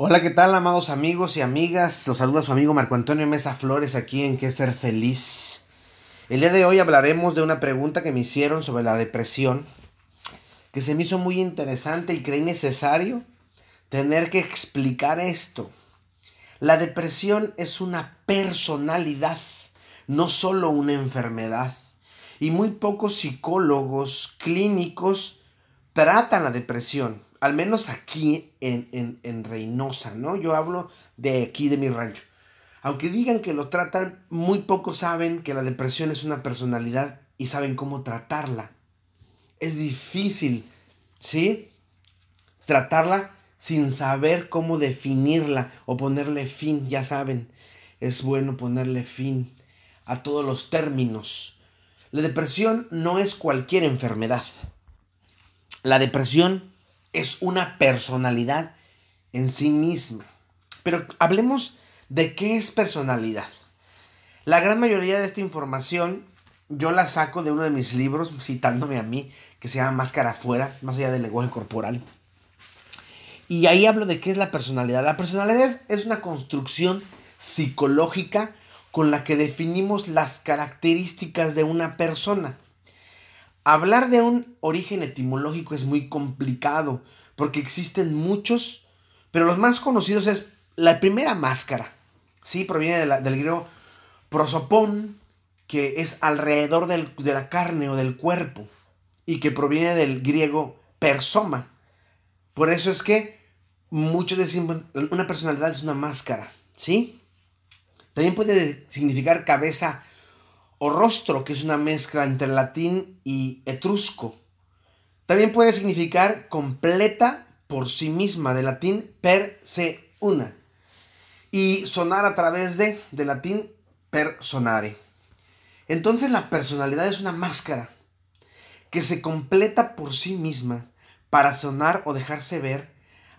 Hola, ¿qué tal, amados amigos y amigas? Los saluda su amigo Marco Antonio Mesa Flores aquí en Qué Ser Feliz. El día de hoy hablaremos de una pregunta que me hicieron sobre la depresión, que se me hizo muy interesante y creí necesario tener que explicar esto. La depresión es una personalidad, no solo una enfermedad. Y muy pocos psicólogos clínicos tratan la depresión al menos aquí en, en, Reynosa, ¿no? Yo hablo de aquí, de mi rancho. Aunque digan que lo tratan, muy pocos saben que la depresión es una personalidad y saben cómo tratarla. Es difícil, ¿sí? Tratarla sin saber cómo definirla o ponerle fin, ya saben. Es bueno ponerle fin a todos los términos. La depresión no es cualquier enfermedad. La depresión es una personalidad en sí misma. Pero hablemos de qué es personalidad. La gran mayoría de esta información yo la saco de uno de mis libros, citándome a mí, que se llama Máscara afuera, más allá del lenguaje corporal. Y ahí hablo de qué es la personalidad. La personalidad es una construcción psicológica con la que definimos las características de una persona. Hablar de un origen etimológico es muy complicado porque existen muchos, pero los más conocidos es la primera máscara. Sí, proviene del griego prosopón, que es alrededor de la carne o del cuerpo, y que proviene del griego persoma. Por eso es que muchos decimos, una personalidad es una máscara, ¿sí? También puede significar cabeza o rostro, que es una mezcla entre latín y etrusco. También puede significar completa por sí misma, de latín per se una. Y sonar a través de, de latín per sonare. Entonces la personalidad es una máscara que se completa por sí misma para sonar o dejarse ver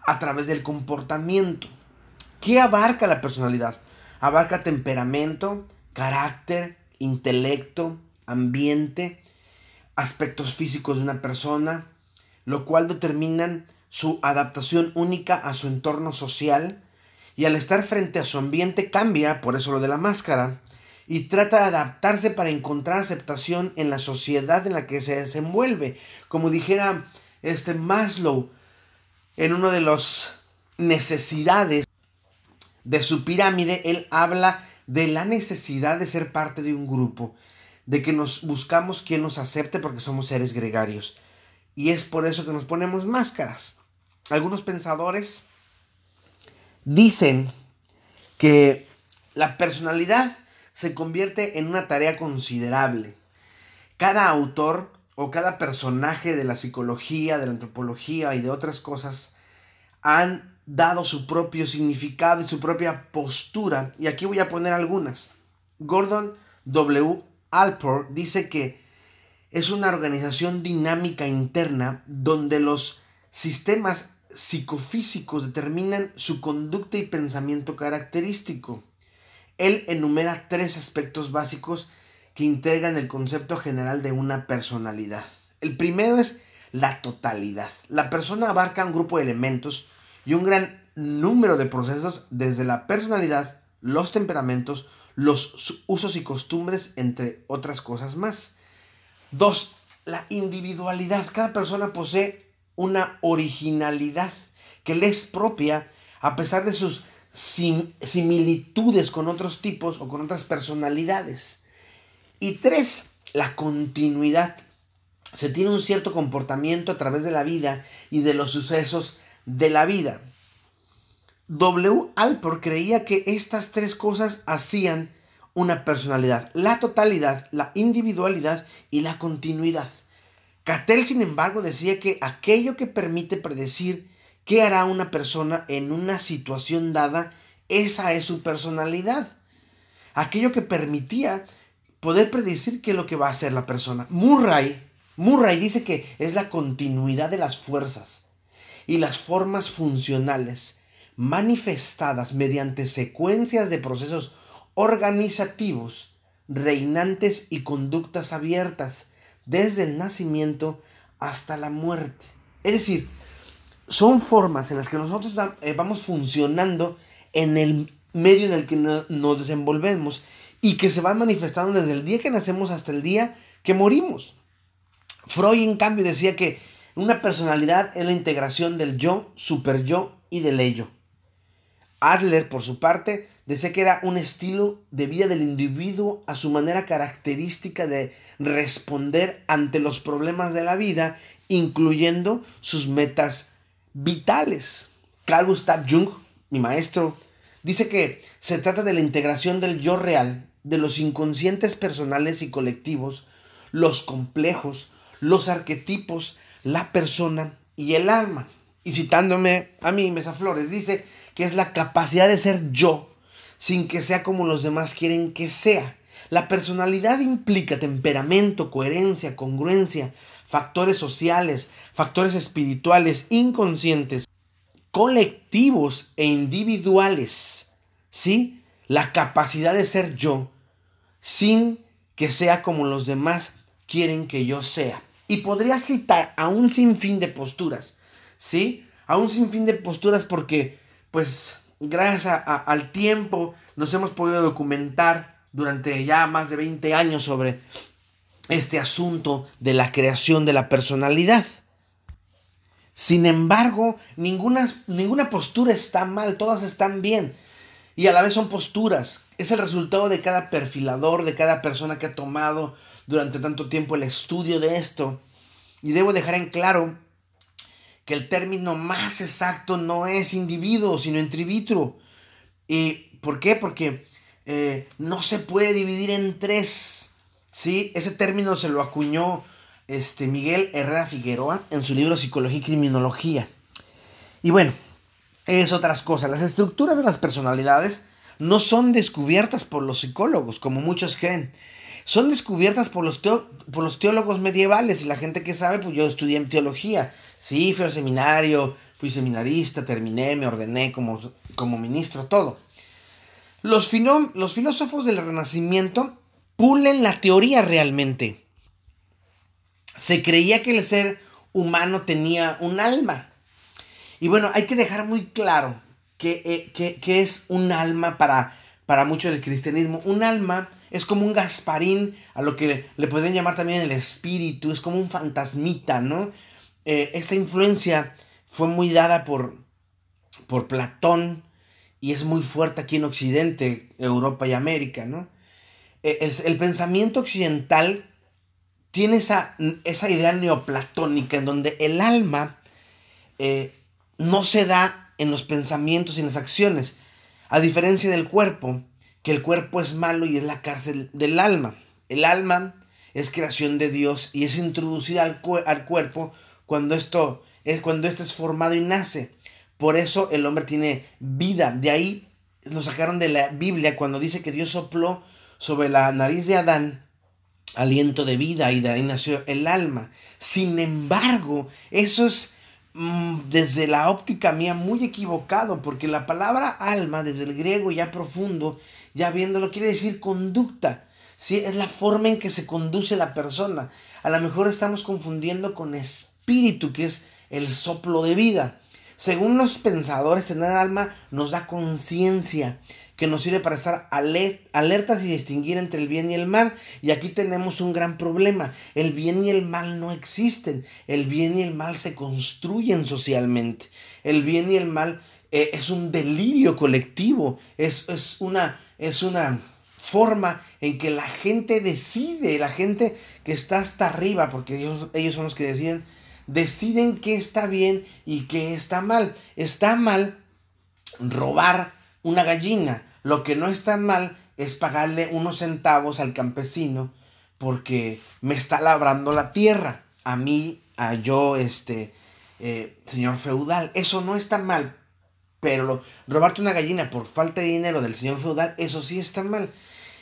a través del comportamiento. ¿Qué abarca la personalidad? Abarca temperamento, carácter, intelecto, ambiente, aspectos físicos de una persona, lo cual determinan su adaptación única a su entorno social y al estar frente a su ambiente cambia, por eso lo de la máscara, y trata de adaptarse para encontrar aceptación en la sociedad en la que se desenvuelve. Como dijera este Maslow en uno de los necesidades de su pirámide, él habla de la necesidad de ser parte de un grupo, de que nos buscamos quien nos acepte porque somos seres gregarios. Y es por eso que nos ponemos máscaras. Algunos pensadores dicen que la personalidad se convierte en una tarea considerable. Cada autor o cada personaje de la psicología, de la antropología y de otras cosas han dado su propio significado y su propia postura. Y aquí voy a poner algunas. Gordon W. Alport dice que es una organización dinámica interna donde los sistemas psicofísicos determinan su conducta y pensamiento característico. Él enumera tres aspectos básicos que integran el concepto general de una personalidad. El primero es la totalidad. La persona abarca un grupo de elementos y un gran número de procesos desde la personalidad, los temperamentos, los usos y costumbres, entre otras cosas más. Dos, la individualidad. Cada persona posee una originalidad que le es propia a pesar de sus similitudes con otros tipos o con otras personalidades. Y tres, la continuidad. Se tiene un cierto comportamiento a través de la vida y de los sucesos de la vida. W. Alport creía que estas tres cosas hacían una personalidad, la totalidad, la individualidad y la continuidad. Cattell, sin embargo, decía que aquello que permite predecir qué hará una persona en una situación dada, esa es su personalidad. Aquello que permitía poder predecir qué es lo que va a hacer la persona. Murray, Murray dice que es la continuidad de las fuerzas y las formas funcionales manifestadas mediante secuencias de procesos organizativos, reinantes y conductas abiertas desde el nacimiento hasta la muerte. Es decir, son formas en las que nosotros eh, vamos funcionando en el medio en el que nos desenvolvemos y que se van manifestando desde el día que nacemos hasta el día que morimos. Freud, en cambio, decía que una personalidad es la integración del yo, super yo y del ello. Adler, por su parte, decía que era un estilo de vida del individuo a su manera característica de responder ante los problemas de la vida, incluyendo sus metas vitales. Carl Gustav Jung, mi maestro, dice que se trata de la integración del yo real, de los inconscientes personales y colectivos, los complejos, los arquetipos, la persona y el alma. Y citándome a mí, Mesa Flores, dice que es la capacidad de ser yo sin que sea como los demás quieren que sea. La personalidad implica temperamento, coherencia, congruencia, factores sociales, factores espirituales, inconscientes, colectivos e individuales. ¿Sí? La capacidad de ser yo sin que sea como los demás quieren que yo sea. Y podría citar a un sinfín de posturas, ¿sí? A un sinfín de posturas porque, pues, gracias al tiempo nos hemos podido documentar durante ya más de 20 años sobre este asunto de la creación de la personalidad. Sin embargo, ninguna, ninguna postura está mal, todas están bien. Y a la vez son posturas. Es el resultado de cada perfilador, de cada persona que ha tomado durante tanto tiempo el estudio de esto. Y debo dejar en claro que el término más exacto no es individuo, sino vitro. ¿Y por qué? Porque eh, no se puede dividir en tres. ¿sí? Ese término se lo acuñó este, Miguel Herrera Figueroa en su libro Psicología y Criminología. Y bueno, es otras cosas. Las estructuras de las personalidades no son descubiertas por los psicólogos, como muchos creen son descubiertas por los, por los teólogos medievales y la gente que sabe, pues yo estudié en teología. Sí, fui al seminario, fui seminarista, terminé, me ordené como, como ministro, todo. Los, los filósofos del Renacimiento pulen la teoría realmente. Se creía que el ser humano tenía un alma. Y bueno, hay que dejar muy claro que, eh, es un alma para, para mucho del cristianismo. Un alma es como un Gasparín, a lo que le, pueden llamar también el espíritu, es como un fantasmita, ¿no? Eh, esta influencia fue muy dada por, por Platón y es muy fuerte aquí en Occidente, Europa y América, ¿no? Eh, el, pensamiento occidental tiene esa, esa, idea neoplatónica en donde el alma eh, no se da en los pensamientos y en las acciones, a diferencia del cuerpo, que el cuerpo es malo y es la cárcel del alma. El alma es creación de Dios y es introducida al, al cuerpo cuando esto es cuando esto es formado y nace. Por eso el hombre tiene vida. De ahí lo sacaron de la Biblia cuando dice que Dios sopló sobre la nariz de Adán aliento de vida y de ahí nació el alma. Sin embargo, eso es mm, desde la óptica mía muy equivocado porque la palabra alma desde el griego ya profundo ya viéndolo, quiere decir conducta. ¿sí? Es la forma en que se conduce la persona. A lo mejor estamos confundiendo con espíritu, que es el soplo de vida. Según los pensadores, tener alma nos da conciencia, que nos sirve para estar alertas y distinguir entre el bien y el mal. Y aquí tenemos un gran problema. El bien y el mal no existen. El bien y el mal se construyen socialmente. El bien y el mal eh, es un delirio colectivo. Es, es una es una forma en que la gente decide, la gente que está hasta arriba, porque ellos, ellos son los que deciden, deciden qué está bien y qué está mal. Está mal robar una gallina. Lo que no está mal es pagarle unos centavos al campesino porque me está labrando la tierra. A mí, a yo, este, eh, señor feudal. Eso no está mal, pero robarte una gallina por falta de dinero del señor feudal, eso sí está mal.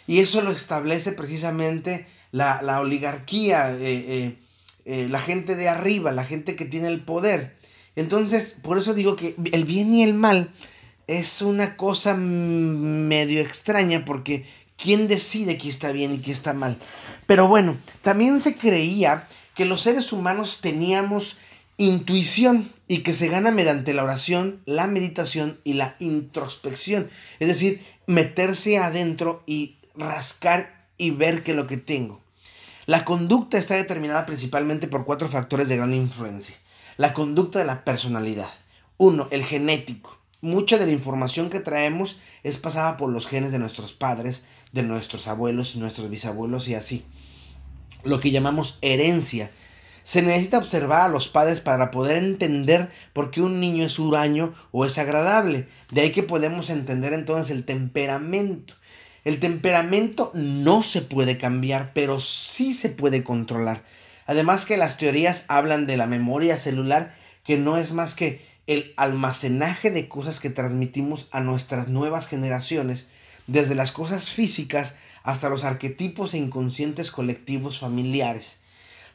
Y eso lo establece precisamente la, oligarquía, eh, eh, eh, la gente de arriba, la gente que tiene el poder. Entonces, por eso digo que el bien y el mal es una cosa medio extraña porque ¿quién decide qué está bien y qué está mal? Pero bueno, también se creía que los seres humanos teníamos intuición y que se gana mediante la oración, la meditación y la introspección. Es decir, meterse adentro y rascar y ver que lo que tengo. La conducta está determinada principalmente por cuatro factores de gran influencia. La conducta de la personalidad. Uno, el genético. Mucha de la información que traemos es pasada por los genes de nuestros padres, de nuestros abuelos, nuestros bisabuelos y así. Lo que llamamos herencia se necesita observar a los padres para poder entender por qué un niño es huraño o es agradable. De ahí que podemos entender entonces el temperamento. El temperamento no se puede cambiar, pero sí se puede controlar. Además que las teorías hablan de la memoria celular, que no es más que el almacenaje de cosas que transmitimos a nuestras nuevas generaciones, desde las cosas físicas hasta los arquetipos e inconscientes colectivos familiares.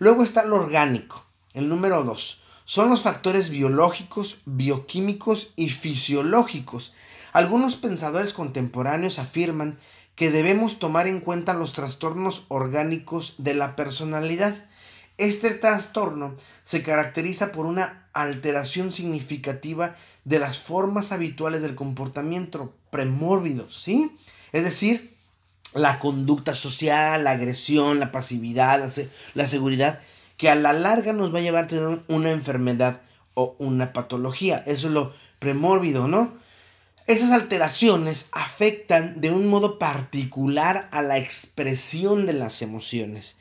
Luego está lo orgánico, el número dos. Son los factores biológicos, bioquímicos y fisiológicos. Algunos pensadores contemporáneos afirman que debemos tomar en cuenta los trastornos orgánicos de la personalidad. Este trastorno se caracteriza por una alteración significativa de las formas habituales del comportamiento premórbido, ¿sí? Es decir, la conducta social, la agresión, la pasividad, la, seguridad, que a la larga nos va a llevar a tener una enfermedad o una patología. Eso es lo premórbido, ¿no? Esas alteraciones afectan de un modo particular a la expresión de las emociones,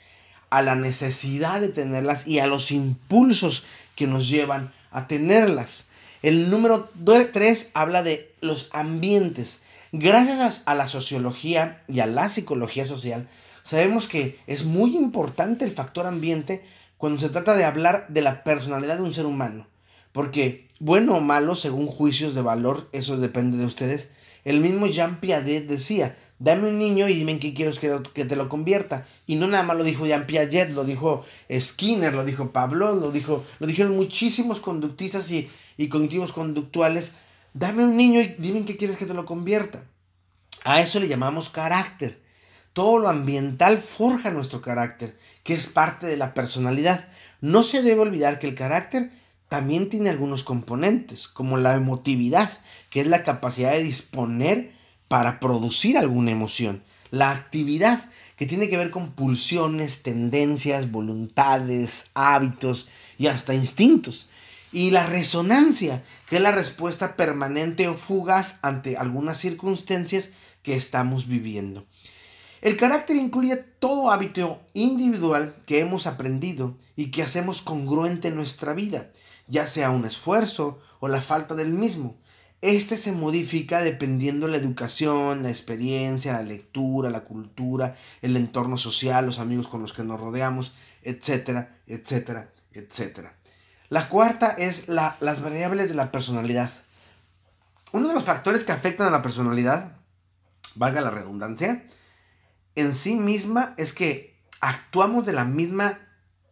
a la necesidad de tenerlas y a los impulsos que nos llevan a tenerlas. El número 3 habla de los ambientes. Gracias a la sociología y a la psicología social, sabemos que es muy importante el factor ambiente cuando se trata de hablar de la personalidad de un ser humano. Porque, bueno o malo, según juicios de valor, eso depende de ustedes, el mismo Jean Piaget decía, dame un niño y dime en qué quieres que, te lo convierta. Y no nada más lo dijo Jean Piaget, lo dijo Skinner, lo dijo Pablo, lo, dijo, lo dijeron muchísimos conductistas y, y cognitivos conductuales Dame un niño y dime en qué quieres que te lo convierta. A eso le llamamos carácter. Todo lo ambiental forja nuestro carácter, que es parte de la personalidad. No se debe olvidar que el carácter también tiene algunos componentes, como la emotividad, que es la capacidad de disponer para producir alguna emoción. La actividad, que tiene que ver con pulsiones, tendencias, voluntades, hábitos y hasta instintos. Y la resonancia, que la respuesta permanente o fugaz ante algunas circunstancias que estamos viviendo. El carácter incluye todo hábito individual que hemos aprendido y que hacemos congruente en nuestra vida, ya sea un esfuerzo o la falta del mismo. Este se modifica dependiendo la educación, la experiencia, la lectura, la cultura, el entorno social, los amigos con los que nos rodeamos, etcétera, etcétera, etcétera. La cuarta es las variables de la personalidad. Uno de los factores que afectan a la personalidad, valga la redundancia, en sí misma es que actuamos de la misma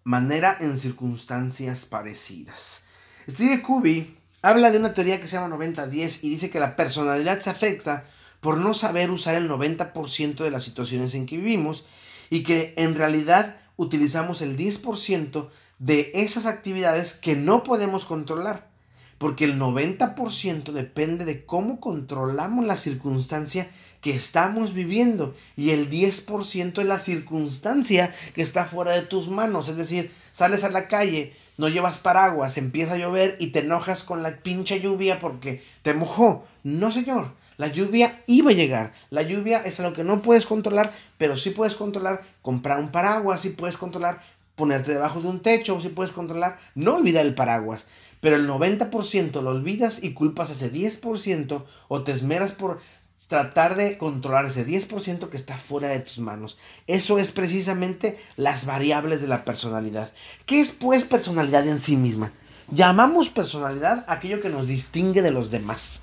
manera en circunstancias parecidas. Steve Covey habla de una teoría que se llama 90-10 y dice que la personalidad se afecta por no saber usar el 90% de las situaciones en que vivimos y que en realidad utilizamos el 10% de esas actividades que no podemos controlar. Porque el 90% depende de cómo controlamos la circunstancia que estamos viviendo. Y el 10% es la circunstancia que está fuera de tus manos. Es decir, sales a la calle, no llevas paraguas, empieza a llover y te enojas con la pinche lluvia porque te mojó. No, señor. La lluvia iba a llegar. La lluvia es algo que no puedes controlar, pero sí puedes controlar comprar un paraguas, sí puedes controlar ponerte debajo de un techo o si puedes controlar, no olvidar el paraguas. Pero el 90% lo olvidas y culpas ese 10% o te esmeras por tratar de controlar ese 10% que está fuera de tus manos. Eso es precisamente las variables de la personalidad. ¿Qué es pues personalidad en sí misma? Llamamos personalidad aquello que nos distingue de los demás.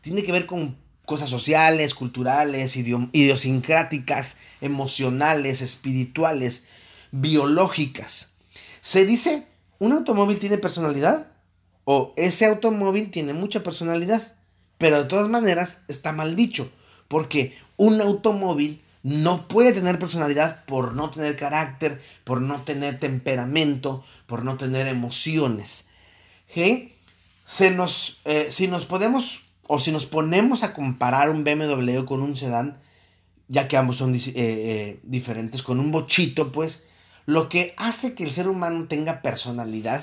Tiene que ver con cosas sociales, culturales, idiosincráticas, emocionales, espirituales, biológicas. Se dice, ¿un automóvil tiene personalidad? O ese automóvil tiene mucha personalidad. Pero de todas maneras está mal dicho, porque un automóvil no puede tener personalidad por no tener carácter, por no tener temperamento, por no tener emociones. Se nos, eh, si nos podemos o si nos ponemos a comparar un BMW con un sedán, ya que ambos son eh, eh, diferentes, con un bochito, pues lo que hace que el ser humano tenga personalidad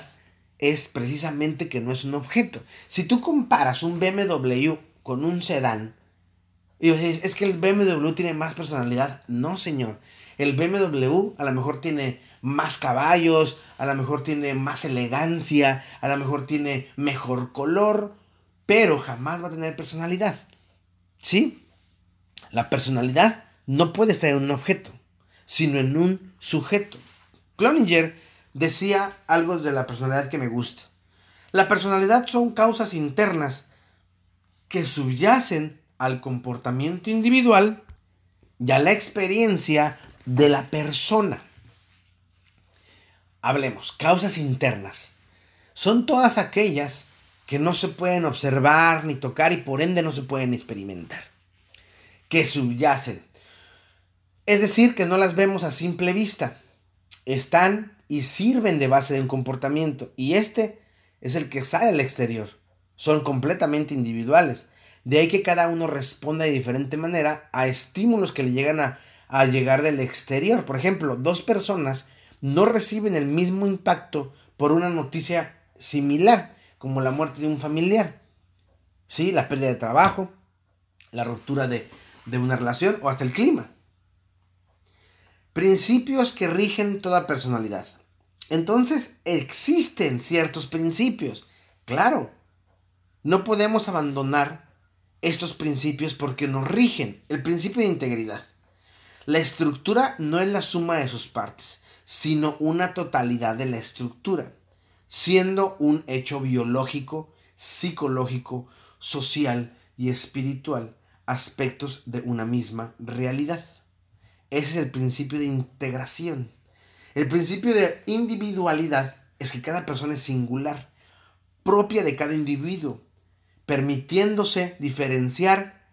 es precisamente que no es un objeto. Si tú comparas un BMW con un sedán, y dices, es que el BMW tiene más personalidad. No, señor. El BMW a lo mejor tiene más caballos, a lo mejor tiene más elegancia, a lo mejor tiene mejor color, pero jamás va a tener personalidad. ¿Sí? La personalidad no puede estar en un objeto, sino en un sujeto. Cloninger decía algo de la personalidad que me gusta. La personalidad son causas internas que subyacen al comportamiento individual y a la experiencia de la persona. Hablemos, causas internas. Son todas aquellas que no se pueden observar ni tocar y por ende no se pueden experimentar. Que subyacen. Es decir, que no las vemos a simple vista. Están y sirven de base de un comportamiento. Y este es el que sale al exterior. Son completamente individuales. De ahí que cada uno responda de diferente manera a estímulos que le llegan a, a llegar del exterior. Por ejemplo, dos personas no reciben el mismo impacto por una noticia similar, como la muerte de un familiar. ¿Sí? La pérdida de trabajo, la ruptura de, de una relación o hasta el clima. Principios que rigen toda personalidad. Entonces existen ciertos principios. Claro, no podemos abandonar estos principios porque nos rigen. El principio de integridad. La estructura no es la suma de sus partes, sino una totalidad de la estructura, siendo un hecho biológico, psicológico, social y espiritual, aspectos de una misma realidad. Ese es el principio de integración. El principio de individualidad es que cada persona es singular, propia de cada individuo, permitiéndose diferenciar,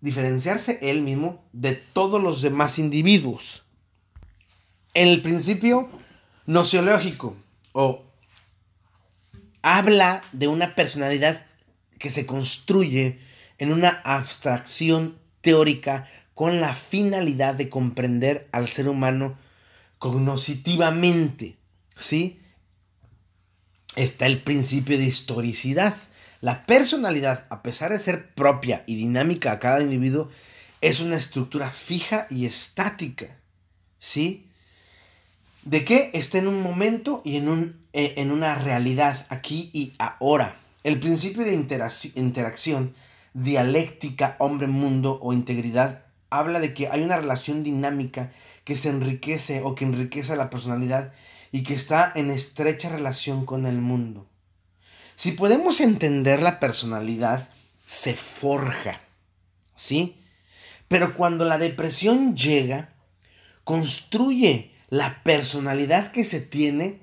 diferenciarse él mismo de todos los demás individuos. El principio nociológico o habla de una personalidad que se construye en una abstracción teórica con la finalidad de comprender al ser humano cognoscitivamente, ¿sí? Está el principio de historicidad, la personalidad, a pesar de ser propia y dinámica a cada individuo, es una estructura fija y estática. ¿Sí? ¿De qué? Está en un momento y en, un, eh, en una realidad, aquí y ahora. El principio de interacción, dialéctica, hombre-mundo o integridad, habla de que hay una relación dinámica que se enriquece o que enriquece la personalidad y que está en estrecha relación con el mundo. Si podemos entender la personalidad, se forja, ¿sí? Pero cuando la depresión llega, construye la personalidad que se tiene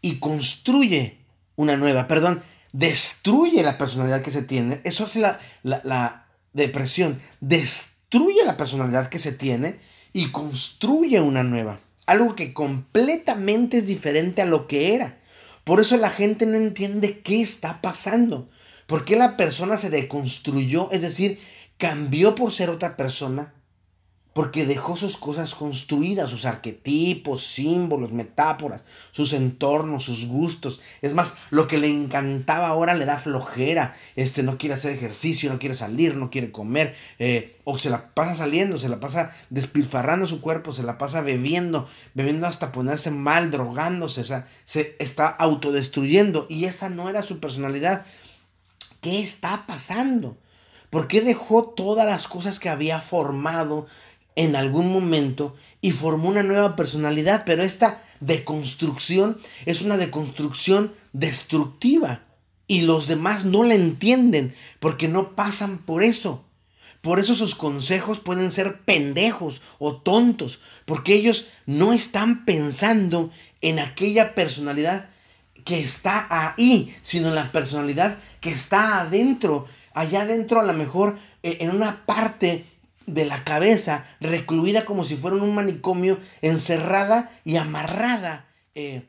y construye una nueva, perdón, destruye la personalidad que se tiene. Eso hace la, la depresión, destruye la personalidad que se tiene y construye una nueva. Algo que completamente es diferente a lo que era. Por eso la gente no entiende qué está pasando. ¿Por qué la persona se deconstruyó? Es decir, cambió por ser otra persona. Porque dejó sus cosas construidas, sus arquetipos, símbolos, metáforas, sus entornos, sus gustos. Es más, lo que le encantaba ahora le da flojera. Este no quiere hacer ejercicio, no quiere salir, no quiere comer. Eh, o se la pasa saliendo, se la pasa despilfarrando su cuerpo, se la pasa bebiendo, bebiendo hasta ponerse mal, drogándose. Se está autodestruyendo. Y esa no era su personalidad. ¿Qué está pasando? ¿Por qué dejó todas las cosas que había formado en algún momento y formó una nueva personalidad, pero esta deconstrucción es una deconstrucción destructiva y los demás no la entienden porque no pasan por eso. Por eso sus consejos pueden ser pendejos o tontos, porque ellos no están pensando en aquella personalidad que está ahí, sino en la personalidad que está adentro, allá adentro a lo mejor eh, en una parte de la cabeza, recluida como si fuera un manicomio, encerrada y amarrada eh,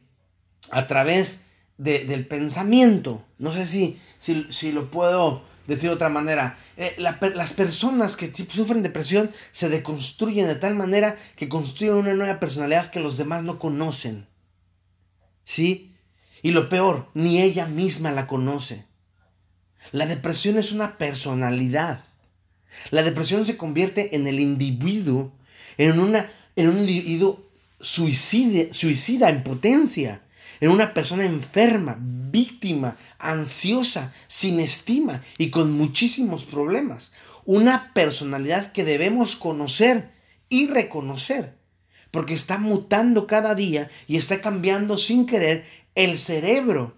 a través del pensamiento. No sé si, si, lo puedo decir de otra manera. Eh, las personas que sufren depresión se deconstruyen de tal manera que construyen una nueva personalidad que los demás no conocen. ¿Sí? Y lo peor, ni ella misma la conoce. La depresión es una personalidad. La depresión se convierte en el individuo, en, una, en un individuo suicida, suicida en potencia, en una persona enferma, víctima, ansiosa, sin estima y con muchísimos problemas. Una personalidad que debemos conocer y reconocer, porque está mutando cada día y está cambiando sin querer el cerebro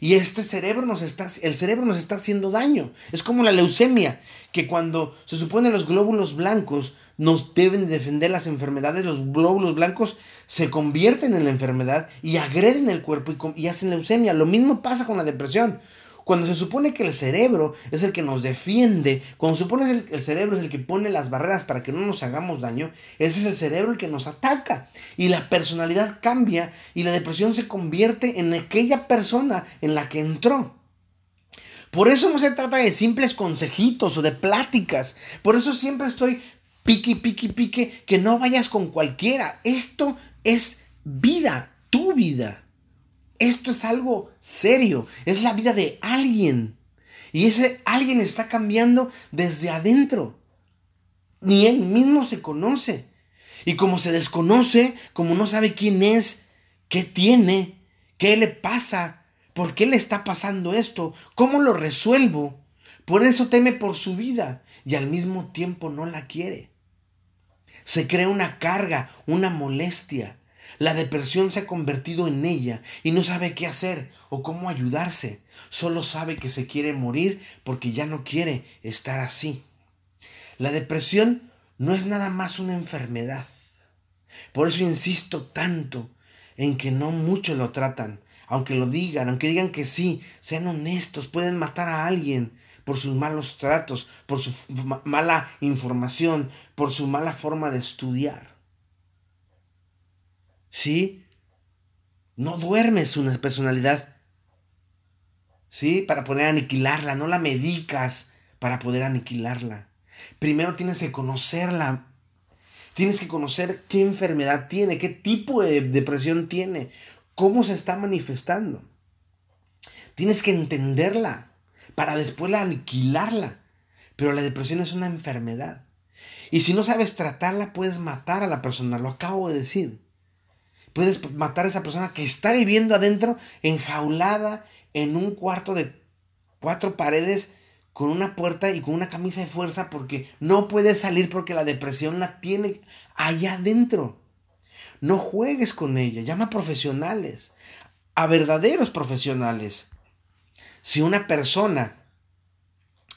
y este cerebro nos está, el cerebro nos está haciendo daño. Es como la leucemia, que cuando se supone los glóbulos blancos nos deben defender las enfermedades, los glóbulos blancos se convierten en la enfermedad y agreden el cuerpo y, y hacen leucemia. Lo mismo pasa con la depresión. Cuando se supone que el cerebro es el que nos defiende, cuando se supone que el, cerebro es el que pone las barreras para que no nos hagamos daño, ese es el cerebro el que nos ataca. Y la personalidad cambia y la depresión se convierte en aquella persona en la que entró. Por eso no se trata de simples consejitos o de pláticas. Por eso siempre estoy pique, pique, pique, que no vayas con cualquiera. Esto es vida, tu vida. Esto es algo serio, es la vida de alguien. Y ese alguien está cambiando desde adentro. Ni él mismo se conoce. Y como se desconoce, como no sabe quién es, qué tiene, qué le pasa, por qué le está pasando esto, cómo lo resuelvo, por eso teme por su vida y al mismo tiempo no la quiere. Se crea una carga, una molestia, la depresión se ha convertido en ella y no sabe qué hacer o cómo ayudarse. Solo sabe que se quiere morir porque ya no quiere estar así. La depresión no es nada más una enfermedad. Por eso insisto tanto en que no muchos lo tratan. Aunque lo digan, aunque digan que sí, sean honestos, pueden matar a alguien por sus malos tratos, por su mala información, por su mala forma de estudiar. ¿Sí? No duermes una personalidad, ¿sí? Para poder aniquilarla, no la medicas para poder aniquilarla. Primero tienes que conocerla. Tienes que conocer qué enfermedad tiene, qué tipo de depresión tiene, cómo se está manifestando. Tienes que entenderla para después aniquilarla. Pero la depresión es una enfermedad. Y si no sabes tratarla, puedes matar a la persona. Lo acabo de decir. Puedes matar a esa persona que está viviendo adentro, enjaulada en un cuarto de cuatro paredes, con una puerta y con una camisa de fuerza, porque no puede salir porque la depresión la tiene allá adentro. No juegues con ella, llama a profesionales, a verdaderos profesionales. Si una persona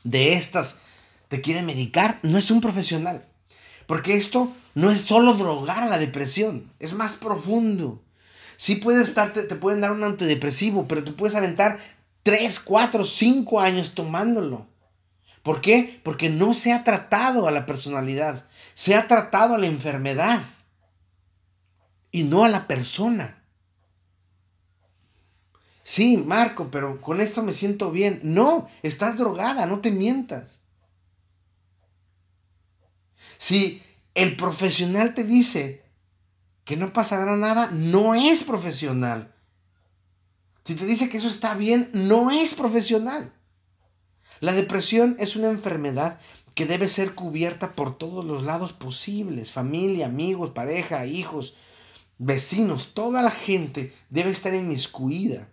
de estas te quiere medicar, no es un profesional. Porque esto no es solo drogar a la depresión, es más profundo. Sí puedes estar, te, pueden dar un antidepresivo, pero te puedes aventar 3, 4, 5 años tomándolo. ¿Por qué? Porque no se ha tratado a la personalidad, se ha tratado a la enfermedad y no a la persona. Sí, Marco, pero con esto me siento bien. No, estás drogada, no te mientas. Si el profesional te dice que no pasará nada, no es profesional. Si te dice que eso está bien, no es profesional. La depresión es una enfermedad que debe ser cubierta por todos los lados posibles. Familia, amigos, pareja, hijos, vecinos, toda la gente debe estar inmiscuida.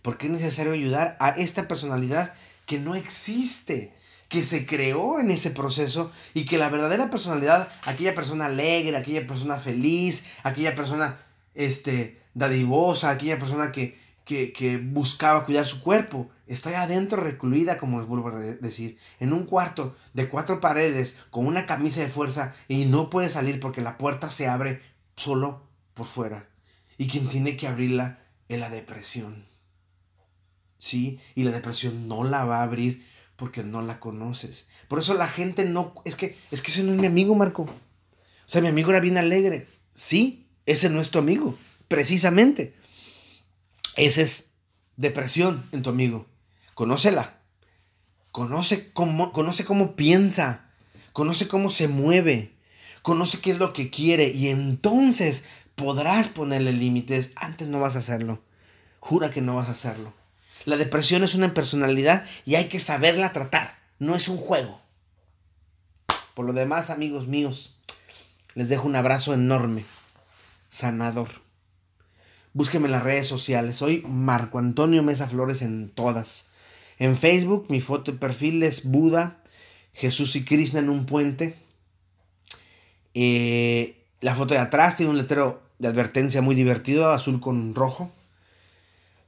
Porque es necesario ayudar a esta personalidad que no existe que se creó en ese proceso y que la verdadera personalidad, aquella persona alegre, aquella persona feliz, aquella persona este, dadivosa, aquella persona que, que, buscaba cuidar su cuerpo, está ahí adentro recluida, como les vuelvo a decir, en un cuarto de cuatro paredes con una camisa de fuerza y no puede salir porque la puerta se abre solo por fuera. Y quien tiene que abrirla es la depresión. ¿Sí? Y la depresión no la va a abrir Porque no la conoces. Por eso la gente no... Es que, es que ese no es mi amigo, Marco. O sea, mi amigo era bien alegre. Sí, ese no es tu amigo. Precisamente. Ese es depresión en tu amigo. Conócela. Conoce cómo, conoce cómo piensa. Conoce cómo se mueve. Conoce qué es lo que quiere. Y entonces podrás ponerle límites. Antes no vas a hacerlo. Jura que no vas a hacerlo. La depresión es una personalidad y hay que saberla tratar. No es un juego. Por lo demás, amigos míos, les dejo un abrazo enorme, sanador. Búsqueme en las redes sociales. Soy Marco Antonio Mesa Flores en todas. En Facebook, mi foto de perfil es Buda, Jesús y Krishna en un puente. Eh, la foto de atrás tiene un letrero de advertencia muy divertido, azul con rojo.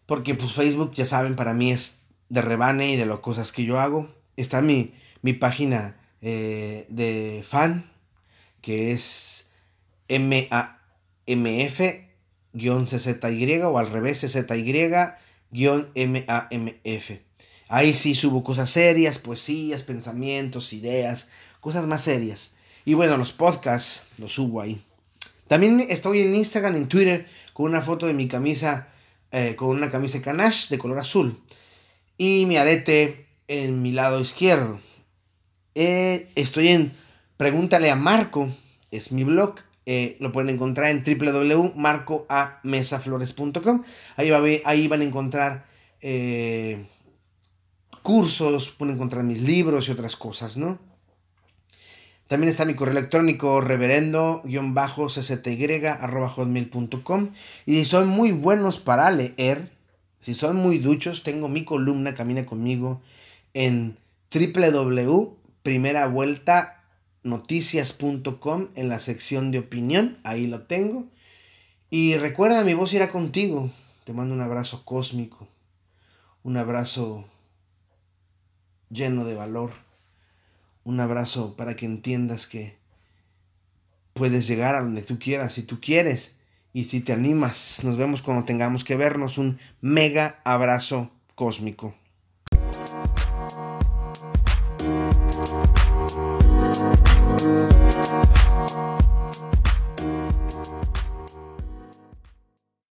Porque pues Facebook, ya saben, para mí es de rebane y de las cosas que yo hago. Está mi, mi página eh, de fan, que es MAMF-CZY o al revés CZY-MAMF. Ahí sí subo cosas serias, poesías, pensamientos, ideas, cosas más serias. Y bueno, los podcasts los subo ahí. También estoy en Instagram, en Twitter, con una foto de mi camisa eh, con una camisa canache de color azul y mi arete en mi lado izquierdo. Eh, estoy en Pregúntale a Marco, es mi blog. Eh, lo pueden encontrar en www.marcoamesaflores.com. Ahí, va, ahí van a encontrar cursos, pueden encontrar mis libros y otras cosas, ¿no? También está mi correo electrónico reverendo-cty.com. Y si son muy buenos para leer, si son muy duchos, tengo mi columna Camina conmigo en www.primeravueltanoticias.com en la sección de opinión. Ahí lo tengo. Y recuerda, mi voz irá contigo. Te mando un abrazo cósmico. Un abrazo lleno de valor un abrazo para que entiendas que puedes llegar a donde tú quieras, si tú quieres y si te animas. Nos vemos cuando tengamos que vernos. Un mega abrazo cósmico.